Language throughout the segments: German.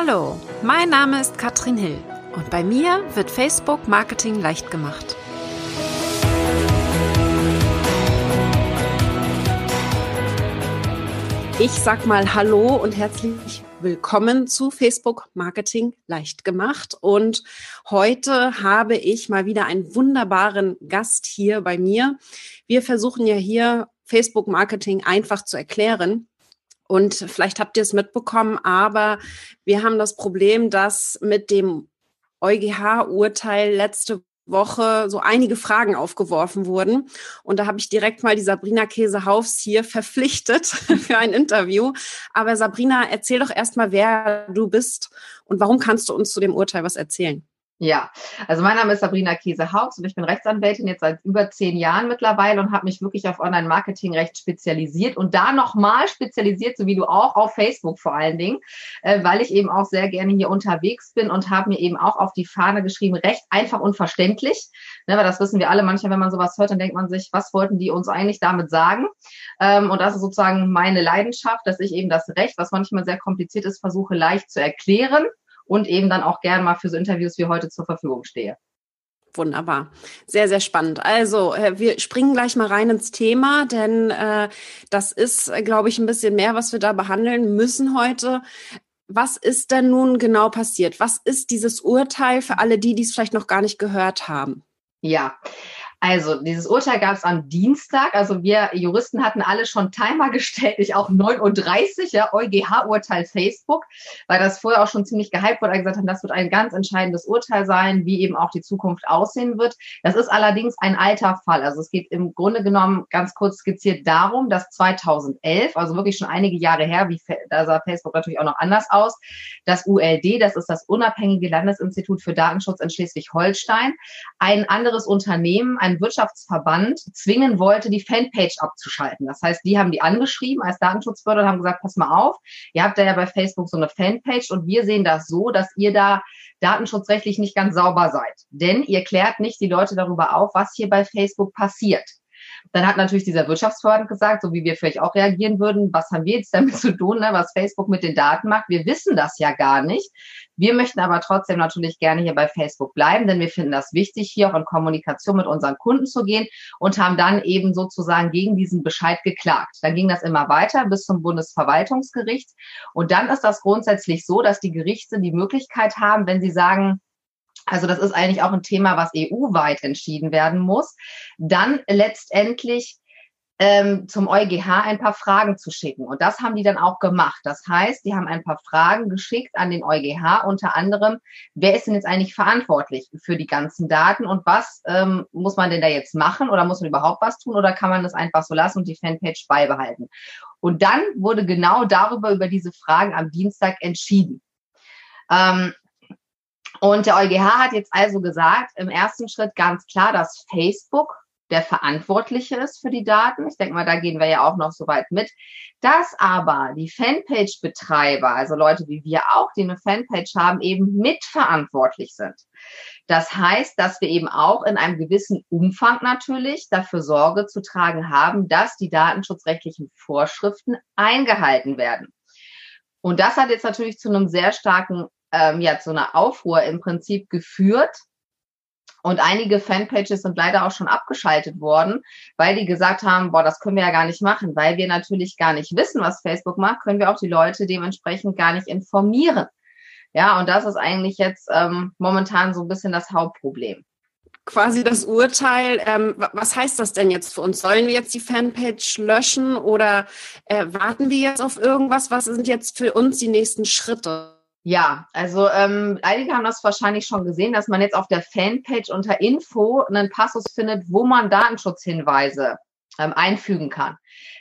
Hallo, mein Name ist Katrin Hill und bei mir wird Facebook Marketing leicht gemacht. Ich sag mal Hallo und herzlich willkommen zu Facebook Marketing leicht gemacht. Und heute habe ich mal wieder einen wunderbaren Gast hier bei mir. Wir versuchen ja hier Facebook Marketing einfach zu erklären. Und vielleicht habt ihr es mitbekommen, aber wir haben das Problem, dass mit dem EuGH-Urteil letzte Woche so einige Fragen aufgeworfen wurden. Und da habe ich direkt mal die Sabrina Käsehaufs hier verpflichtet für ein Interview. Aber Sabrina, erzähl doch erstmal, wer du bist und warum kannst du uns zu dem Urteil was erzählen? Ja, also mein Name ist Sabrina Käse-Haups und ich bin Rechtsanwältin jetzt seit über zehn Jahren mittlerweile und habe mich wirklich auf Online-Marketing-Recht spezialisiert und da nochmal spezialisiert, so wie du auch, auf Facebook vor allen Dingen, äh, weil ich eben auch sehr gerne hier unterwegs bin und habe mir eben auch auf die Fahne geschrieben, Recht einfach und verständlich. Ne, weil das wissen wir alle, manchmal, wenn man sowas hört, dann denkt man sich, was wollten die uns eigentlich damit sagen? Ähm, und das ist sozusagen meine Leidenschaft, dass ich eben das Recht, was manchmal sehr kompliziert ist, versuche leicht zu erklären und eben dann auch gern mal für so Interviews wie heute zur Verfügung stehe. Wunderbar. Sehr, sehr spannend. Also, äh, wir springen gleich mal rein ins Thema, denn äh, das ist, glaube ich, ein bisschen mehr, was wir da behandeln müssen heute. Was ist denn nun genau passiert? Was ist dieses Urteil für alle die, die es vielleicht noch gar nicht gehört haben? Ja, also dieses Urteil gab es am Dienstag. Also wir Juristen hatten alle schon Timer gestellt, ich auch 9.30 ja, EuGH-Urteil Facebook, weil das vorher auch schon ziemlich gehypt wurde, gesagt haben, das wird ein ganz entscheidendes Urteil sein, wie eben auch die Zukunft aussehen wird. Das ist allerdings ein alter Fall. Also es geht im Grunde genommen ganz kurz skizziert darum, dass 2011, also wirklich schon einige Jahre her, wie da sah Facebook natürlich auch noch anders aus, das ULD, das ist das unabhängige Landesinstitut für Datenschutz in Schleswig-Holstein, ein anderes Unternehmen, ein Wirtschaftsverband zwingen wollte, die Fanpage abzuschalten. Das heißt, die haben die angeschrieben als Datenschutzbehörde und haben gesagt, pass mal auf, ihr habt da ja bei Facebook so eine Fanpage und wir sehen das so, dass ihr da datenschutzrechtlich nicht ganz sauber seid. Denn ihr klärt nicht die Leute darüber auf, was hier bei Facebook passiert. Dann hat natürlich dieser Wirtschaftsverband gesagt, so wie wir vielleicht auch reagieren würden, was haben wir jetzt damit zu tun, ne, was Facebook mit den Daten macht? Wir wissen das ja gar nicht. Wir möchten aber trotzdem natürlich gerne hier bei Facebook bleiben, denn wir finden das wichtig, hier auch in Kommunikation mit unseren Kunden zu gehen und haben dann eben sozusagen gegen diesen Bescheid geklagt. Dann ging das immer weiter bis zum Bundesverwaltungsgericht. Und dann ist das grundsätzlich so, dass die Gerichte die Möglichkeit haben, wenn sie sagen, also das ist eigentlich auch ein Thema, was EU-weit entschieden werden muss, dann letztendlich ähm, zum EuGH ein paar Fragen zu schicken. Und das haben die dann auch gemacht. Das heißt, die haben ein paar Fragen geschickt an den EuGH, unter anderem, wer ist denn jetzt eigentlich verantwortlich für die ganzen Daten und was ähm, muss man denn da jetzt machen oder muss man überhaupt was tun oder kann man das einfach so lassen und die Fanpage beibehalten? Und dann wurde genau darüber, über diese Fragen am Dienstag entschieden. Ähm, und der EuGH hat jetzt also gesagt, im ersten Schritt ganz klar, dass Facebook der Verantwortliche ist für die Daten. Ich denke mal, da gehen wir ja auch noch so weit mit. Dass aber die Fanpage-Betreiber, also Leute wie wir auch, die eine Fanpage haben, eben mitverantwortlich sind. Das heißt, dass wir eben auch in einem gewissen Umfang natürlich dafür Sorge zu tragen haben, dass die datenschutzrechtlichen Vorschriften eingehalten werden. Und das hat jetzt natürlich zu einem sehr starken ähm, ja zu einer Aufruhr im Prinzip geführt. Und einige Fanpages sind leider auch schon abgeschaltet worden, weil die gesagt haben, boah, das können wir ja gar nicht machen, weil wir natürlich gar nicht wissen, was Facebook macht, können wir auch die Leute dementsprechend gar nicht informieren. Ja, und das ist eigentlich jetzt ähm, momentan so ein bisschen das Hauptproblem quasi das Urteil. Ähm, was heißt das denn jetzt für uns? Sollen wir jetzt die Fanpage löschen oder äh, warten wir jetzt auf irgendwas? Was sind jetzt für uns die nächsten Schritte? Ja, also ähm, einige haben das wahrscheinlich schon gesehen, dass man jetzt auf der Fanpage unter Info einen Passus findet, wo man Datenschutzhinweise ähm, einfügen kann.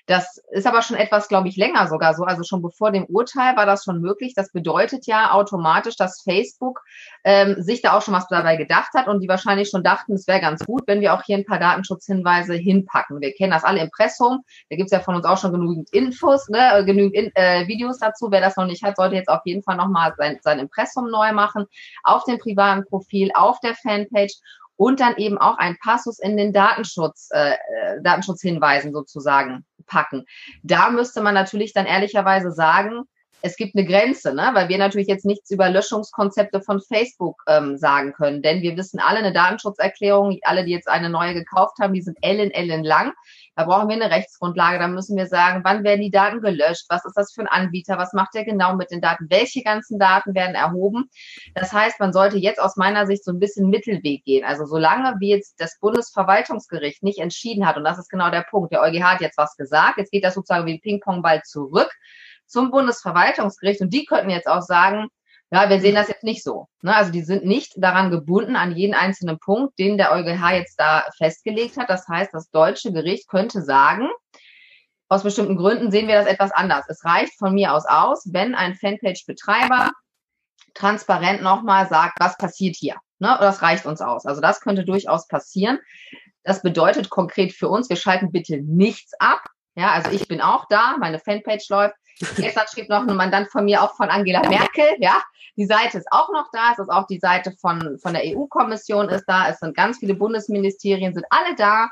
Das ist aber schon etwas, glaube ich, länger sogar so. Also schon bevor dem Urteil war das schon möglich. Das bedeutet ja automatisch, dass Facebook ähm, sich da auch schon was dabei gedacht hat und die wahrscheinlich schon dachten, es wäre ganz gut, wenn wir auch hier ein paar Datenschutzhinweise hinpacken. Wir kennen das alle Impressum. Da gibt's ja von uns auch schon genügend Infos, ne, äh, genügend in, äh, Videos dazu. Wer das noch nicht hat, sollte jetzt auf jeden Fall nochmal sein, sein Impressum neu machen auf dem privaten Profil, auf der Fanpage und dann eben auch ein Passus in den Datenschutz, äh, äh, Datenschutzhinweisen sozusagen packen. Da müsste man natürlich dann ehrlicherweise sagen, es gibt eine Grenze, ne? weil wir natürlich jetzt nichts über Löschungskonzepte von Facebook ähm, sagen können, denn wir wissen alle, eine Datenschutzerklärung, alle, die jetzt eine neue gekauft haben, die sind ellen, ellen lang. Da brauchen wir eine Rechtsgrundlage, da müssen wir sagen, wann werden die Daten gelöscht, was ist das für ein Anbieter, was macht der genau mit den Daten, welche ganzen Daten werden erhoben. Das heißt, man sollte jetzt aus meiner Sicht so ein bisschen Mittelweg gehen. Also solange wie jetzt das Bundesverwaltungsgericht nicht entschieden hat, und das ist genau der Punkt, der EuGH hat jetzt was gesagt, jetzt geht das sozusagen wie ein Ping-Pong-Ball zurück zum Bundesverwaltungsgericht und die könnten jetzt auch sagen, ja, wir sehen das jetzt nicht so. Ne? Also die sind nicht daran gebunden an jeden einzelnen Punkt, den der EuGH jetzt da festgelegt hat. Das heißt, das deutsche Gericht könnte sagen, aus bestimmten Gründen sehen wir das etwas anders. Es reicht von mir aus aus, wenn ein Fanpage-Betreiber transparent nochmal sagt, was passiert hier. Ne? Das reicht uns aus. Also das könnte durchaus passieren. Das bedeutet konkret für uns, wir schalten bitte nichts ab. Ja, also ich bin auch da, meine Fanpage läuft. Gestern schrieb noch ein Mandant von mir, auch von Angela Merkel, ja. Die Seite ist auch noch da, es ist auch die Seite von, von der EU-Kommission ist da, es sind ganz viele Bundesministerien, sind alle da,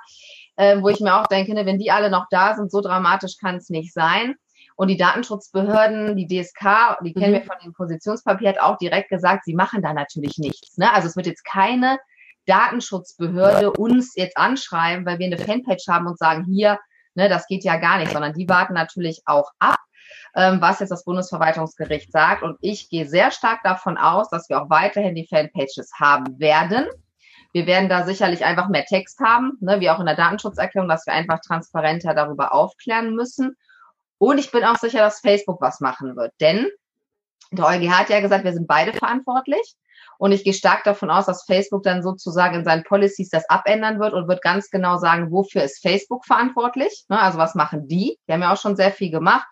äh, wo ich mir auch denke, ne, wenn die alle noch da sind, so dramatisch kann es nicht sein. Und die Datenschutzbehörden, die DSK, die kennen mhm. wir von dem Positionspapier, hat auch direkt gesagt, sie machen da natürlich nichts. Ne? Also es wird jetzt keine Datenschutzbehörde uns jetzt anschreiben, weil wir eine Fanpage haben und sagen, hier, ne, das geht ja gar nicht, sondern die warten natürlich auch ab ähm, was jetzt das Bundesverwaltungsgericht sagt. Und ich gehe sehr stark davon aus, dass wir auch weiterhin die Fanpages haben werden. Wir werden da sicherlich einfach mehr Text haben, ne, wie auch in der Datenschutzerklärung, dass wir einfach transparenter darüber aufklären müssen. Und ich bin auch sicher, dass Facebook was machen wird. Denn der EuGH hat ja gesagt, wir sind beide verantwortlich. Und ich gehe stark davon aus, dass Facebook dann sozusagen in seinen Policies das abändern wird und wird ganz genau sagen, wofür ist Facebook verantwortlich? Ne, also was machen die? Die haben ja auch schon sehr viel gemacht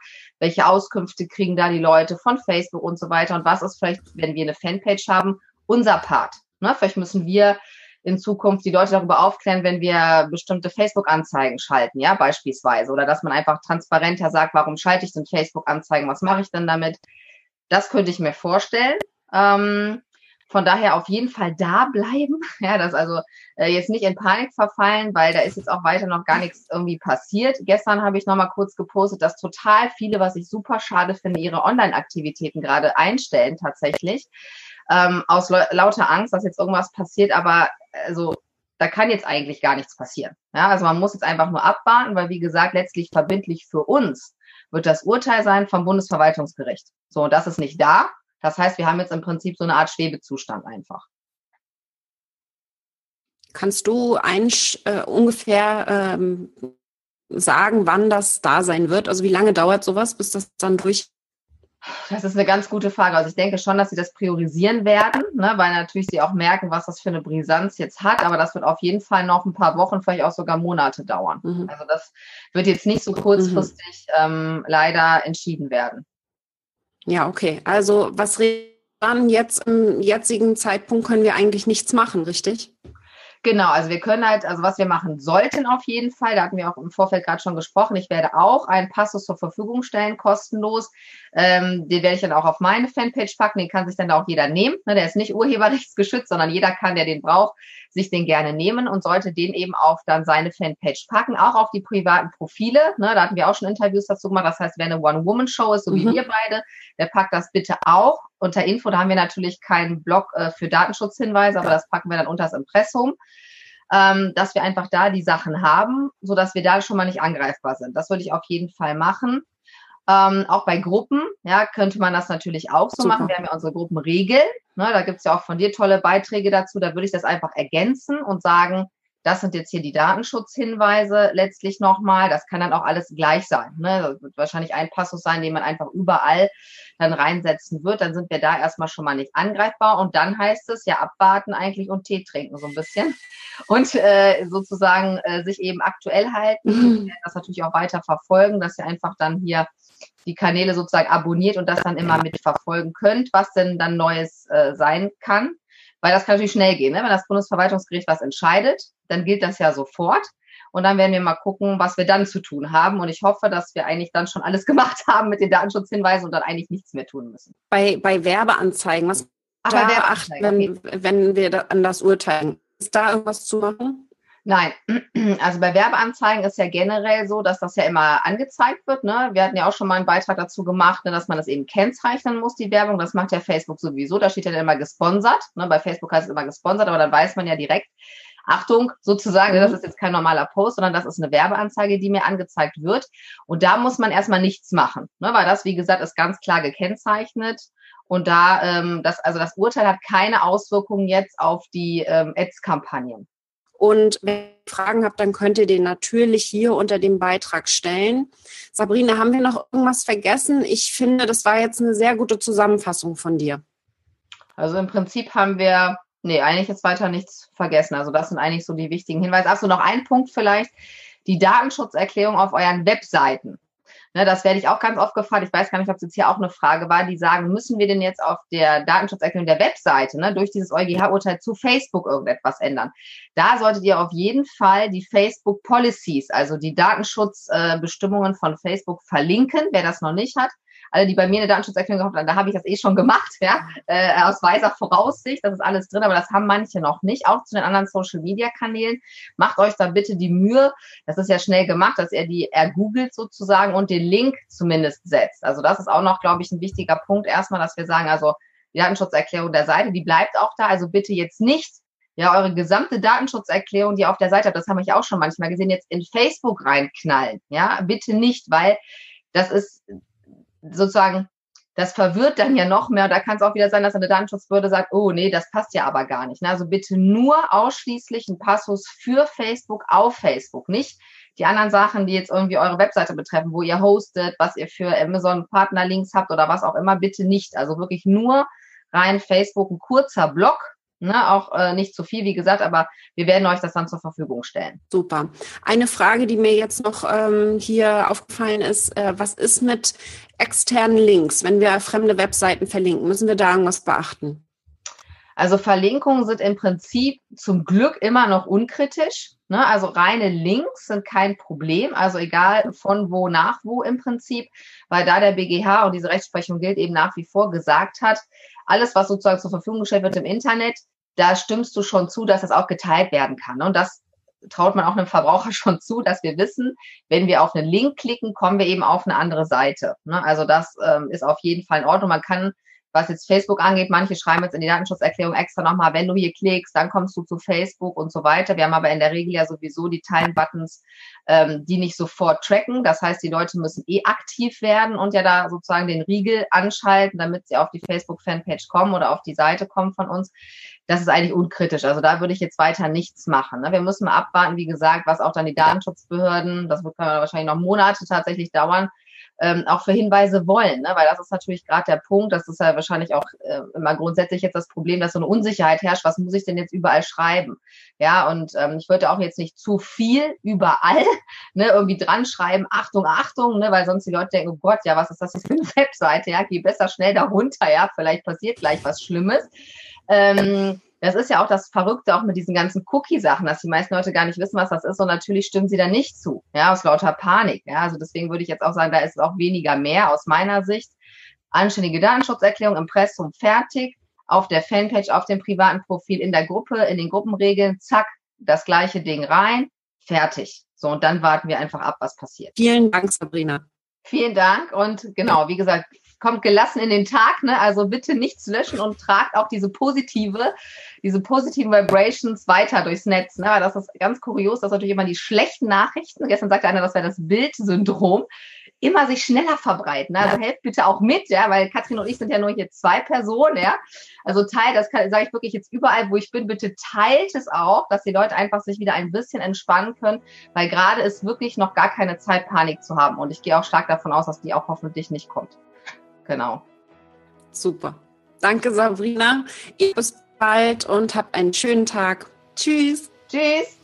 welche Auskünfte kriegen da die Leute von Facebook und so weiter und was ist vielleicht, wenn wir eine Fanpage haben, unser Part. Ne? Vielleicht müssen wir in Zukunft die Leute darüber aufklären, wenn wir bestimmte Facebook-Anzeigen schalten, ja, beispielsweise. Oder dass man einfach transparenter sagt, warum schalte ich denn Facebook-Anzeigen, was mache ich denn damit? Das könnte ich mir vorstellen. Ähm, von daher auf jeden Fall da bleiben. Ja, das also äh, jetzt nicht in Panik verfallen, weil da ist jetzt auch weiter noch gar nichts irgendwie passiert. Gestern habe ich nochmal kurz gepostet, dass total viele, was ich super schade finde, ihre Online-Aktivitäten gerade einstellen tatsächlich. Ähm, aus lauter Angst, dass jetzt irgendwas passiert, aber also da kann jetzt eigentlich gar nichts passieren. Ja, also man muss jetzt einfach nur abwarten, weil wie gesagt, letztlich verbindlich für uns wird das Urteil sein vom Bundesverwaltungsgericht. So, und das ist nicht da. Das heißt, wir haben jetzt im Prinzip so eine Art Schwebezustand einfach. Kannst du ein, äh, ungefähr ähm, sagen, wann das da sein wird? Also wie lange dauert sowas, bis das dann durch? Das ist eine ganz gute Frage. Also ich denke schon, dass sie das priorisieren werden, ne, weil natürlich sie auch merken, was das für eine Brisanz jetzt hat. Aber das wird auf jeden Fall noch ein paar Wochen, vielleicht auch sogar Monate dauern. Mhm. Also das wird jetzt nicht so kurzfristig mhm. ähm, leider entschieden werden. Ja, okay. Also was dann jetzt im jetzigen Zeitpunkt können wir eigentlich nichts machen, richtig? Genau, also wir können halt, also was wir machen sollten auf jeden Fall, da hatten wir auch im Vorfeld gerade schon gesprochen, ich werde auch einen Passus zur Verfügung stellen, kostenlos. Ähm, den werde ich dann auch auf meine Fanpage packen, den kann sich dann auch jeder nehmen. Ne, der ist nicht urheberrechtsgeschützt, sondern jeder kann, der den braucht, sich den gerne nehmen und sollte den eben auf dann seine Fanpage packen, auch auf die privaten Profile. Ne, da hatten wir auch schon Interviews dazu gemacht. Das heißt, wer eine One-Woman-Show ist, so wie mhm. wir beide, der packt das bitte auch unter Info. Da haben wir natürlich keinen Blog äh, für Datenschutzhinweise, aber das packen wir dann unter das Impressum. Ähm, dass wir einfach da die Sachen haben, so dass wir da schon mal nicht angreifbar sind. Das würde ich auf jeden Fall machen. Ähm, auch bei Gruppen, ja, könnte man das natürlich auch so Super. machen. Wir haben ja unsere Gruppenregel. Ne, da gibt's ja auch von dir tolle Beiträge dazu. Da würde ich das einfach ergänzen und sagen, das sind jetzt hier die Datenschutzhinweise letztlich nochmal. Das kann dann auch alles gleich sein. Ne? Das wird wahrscheinlich ein Passus sein, den man einfach überall dann reinsetzen wird. Dann sind wir da erstmal schon mal nicht angreifbar. Und dann heißt es ja abwarten eigentlich und Tee trinken so ein bisschen. Und äh, sozusagen äh, sich eben aktuell halten. Mhm. Das natürlich auch weiter verfolgen, dass ihr einfach dann hier die Kanäle sozusagen abonniert und das dann immer mit verfolgen könnt, was denn dann Neues äh, sein kann. Weil das kann natürlich schnell gehen. Ne? Wenn das Bundesverwaltungsgericht was entscheidet, dann gilt das ja sofort. Und dann werden wir mal gucken, was wir dann zu tun haben. Und ich hoffe, dass wir eigentlich dann schon alles gemacht haben mit den Datenschutzhinweisen und dann eigentlich nichts mehr tun müssen. Bei, bei Werbeanzeigen, was Ach, da achten, wenn, wenn wir da an das urteilen? Ist da irgendwas zu machen? Nein, also bei Werbeanzeigen ist ja generell so, dass das ja immer angezeigt wird. Ne? Wir hatten ja auch schon mal einen Beitrag dazu gemacht, ne, dass man das eben kennzeichnen muss, die Werbung. Das macht ja Facebook sowieso. Da steht ja immer gesponsert. Ne? Bei Facebook heißt es immer gesponsert, aber dann weiß man ja direkt, Achtung, sozusagen, das mhm. ist jetzt kein normaler Post, sondern das ist eine Werbeanzeige, die mir angezeigt wird. Und da muss man erstmal nichts machen, ne? weil das, wie gesagt, ist ganz klar gekennzeichnet. Und da, ähm, das, also das Urteil hat keine Auswirkungen jetzt auf die ähm, Ads-Kampagnen. Und wenn ihr Fragen habt, dann könnt ihr den natürlich hier unter dem Beitrag stellen. Sabrina, haben wir noch irgendwas vergessen? Ich finde, das war jetzt eine sehr gute Zusammenfassung von dir. Also im Prinzip haben wir Nee, eigentlich ist weiter nichts vergessen. Also das sind eigentlich so die wichtigen Hinweise. Achso, noch ein Punkt vielleicht. Die Datenschutzerklärung auf euren Webseiten. Ne, das werde ich auch ganz oft gefragt. Ich weiß gar nicht, ob es jetzt hier auch eine Frage war, die sagen, müssen wir denn jetzt auf der Datenschutzerklärung der Webseite ne, durch dieses EuGH-Urteil zu Facebook irgendetwas ändern? Da solltet ihr auf jeden Fall die Facebook Policies, also die Datenschutzbestimmungen äh, von Facebook verlinken, wer das noch nicht hat alle, die bei mir eine Datenschutzerklärung gehabt haben, da habe ich das eh schon gemacht, ja, äh, aus weiser Voraussicht, das ist alles drin, aber das haben manche noch nicht, auch zu den anderen Social Media Kanälen. Macht euch da bitte die Mühe, das ist ja schnell gemacht, dass ihr die ergoogelt sozusagen und den Link zumindest setzt. Also das ist auch noch, glaube ich, ein wichtiger Punkt erstmal, dass wir sagen, also die Datenschutzerklärung der Seite, die bleibt auch da, also bitte jetzt nicht ja, eure gesamte Datenschutzerklärung, die ihr auf der Seite habt, das habe ich auch schon manchmal gesehen, jetzt in Facebook reinknallen. Ja, bitte nicht, weil das ist, sozusagen, das verwirrt dann ja noch mehr. Da kann es auch wieder sein, dass eine Datenschutzbehörde sagt, oh nee, das passt ja aber gar nicht. Ne? Also bitte nur ausschließlich ein Passus für Facebook auf Facebook, nicht die anderen Sachen, die jetzt irgendwie eure Webseite betreffen, wo ihr hostet, was ihr für Amazon Partnerlinks habt oder was auch immer, bitte nicht. Also wirklich nur rein Facebook, ein kurzer Block, Ne, auch äh, nicht zu viel, wie gesagt, aber wir werden euch das dann zur Verfügung stellen. Super. Eine Frage, die mir jetzt noch ähm, hier aufgefallen ist, äh, was ist mit externen Links, wenn wir fremde Webseiten verlinken? Müssen wir da irgendwas beachten? Also Verlinkungen sind im Prinzip zum Glück immer noch unkritisch. Ne? Also reine Links sind kein Problem. Also egal von wo nach wo im Prinzip, weil da der BGH und diese Rechtsprechung gilt eben nach wie vor gesagt hat, alles, was sozusagen zur Verfügung gestellt wird im Internet, da stimmst du schon zu, dass das auch geteilt werden kann. Und das traut man auch einem Verbraucher schon zu, dass wir wissen, wenn wir auf einen Link klicken, kommen wir eben auf eine andere Seite. Ne? Also das ähm, ist auf jeden Fall in Ordnung. Man kann was jetzt Facebook angeht, manche schreiben jetzt in die Datenschutzerklärung extra nochmal, wenn du hier klickst, dann kommst du zu Facebook und so weiter. Wir haben aber in der Regel ja sowieso die Teilen-Buttons, ähm, die nicht sofort tracken. Das heißt, die Leute müssen eh aktiv werden und ja da sozusagen den Riegel anschalten, damit sie auf die Facebook-Fanpage kommen oder auf die Seite kommen von uns. Das ist eigentlich unkritisch. Also da würde ich jetzt weiter nichts machen. Ne? Wir müssen mal abwarten, wie gesagt, was auch dann die Datenschutzbehörden, das wird wahrscheinlich noch Monate tatsächlich dauern, ähm, auch für Hinweise wollen, ne? weil das ist natürlich gerade der Punkt, das ist ja wahrscheinlich auch äh, immer grundsätzlich jetzt das Problem, dass so eine Unsicherheit herrscht, was muss ich denn jetzt überall schreiben? Ja, und ähm, ich würde auch jetzt nicht zu viel überall ne, irgendwie dran schreiben, Achtung, Achtung, ne, weil sonst die Leute denken, oh Gott, ja, was ist das für eine Webseite? Ja, geh besser schnell darunter, ja, vielleicht passiert gleich was Schlimmes. Ähm, das ist ja auch das Verrückte auch mit diesen ganzen Cookie-Sachen, dass die meisten Leute gar nicht wissen, was das ist und natürlich stimmen sie da nicht zu, ja, aus lauter Panik. Ja, also deswegen würde ich jetzt auch sagen, da ist es auch weniger mehr aus meiner Sicht. Anständige Datenschutzerklärung, Impressum fertig, auf der Fanpage, auf dem privaten Profil, in der Gruppe, in den Gruppenregeln, zack, das gleiche Ding rein, fertig. So, und dann warten wir einfach ab, was passiert. Vielen Dank, Sabrina. Vielen Dank und genau, wie gesagt, kommt gelassen in den Tag, ne? Also bitte nichts löschen und tragt auch diese positive, diese positiven Vibrations weiter durchs Netz. Ne? Das ist ganz kurios, dass natürlich immer die schlechten Nachrichten, gestern sagte einer, das wäre das Bildsyndrom, immer sich schneller verbreiten. Ne? Also helft bitte auch mit, ja, weil Katrin und ich sind ja nur hier zwei Personen, ja. Also teilt, das sage ich wirklich jetzt überall, wo ich bin, bitte teilt es auch, dass die Leute einfach sich wieder ein bisschen entspannen können, weil gerade ist wirklich noch gar keine Zeit, Panik zu haben. Und ich gehe auch stark davon aus, dass die auch hoffentlich nicht kommt. Genau. Super. Danke, Sabrina. Bis bald und habt einen schönen Tag. Tschüss. Tschüss.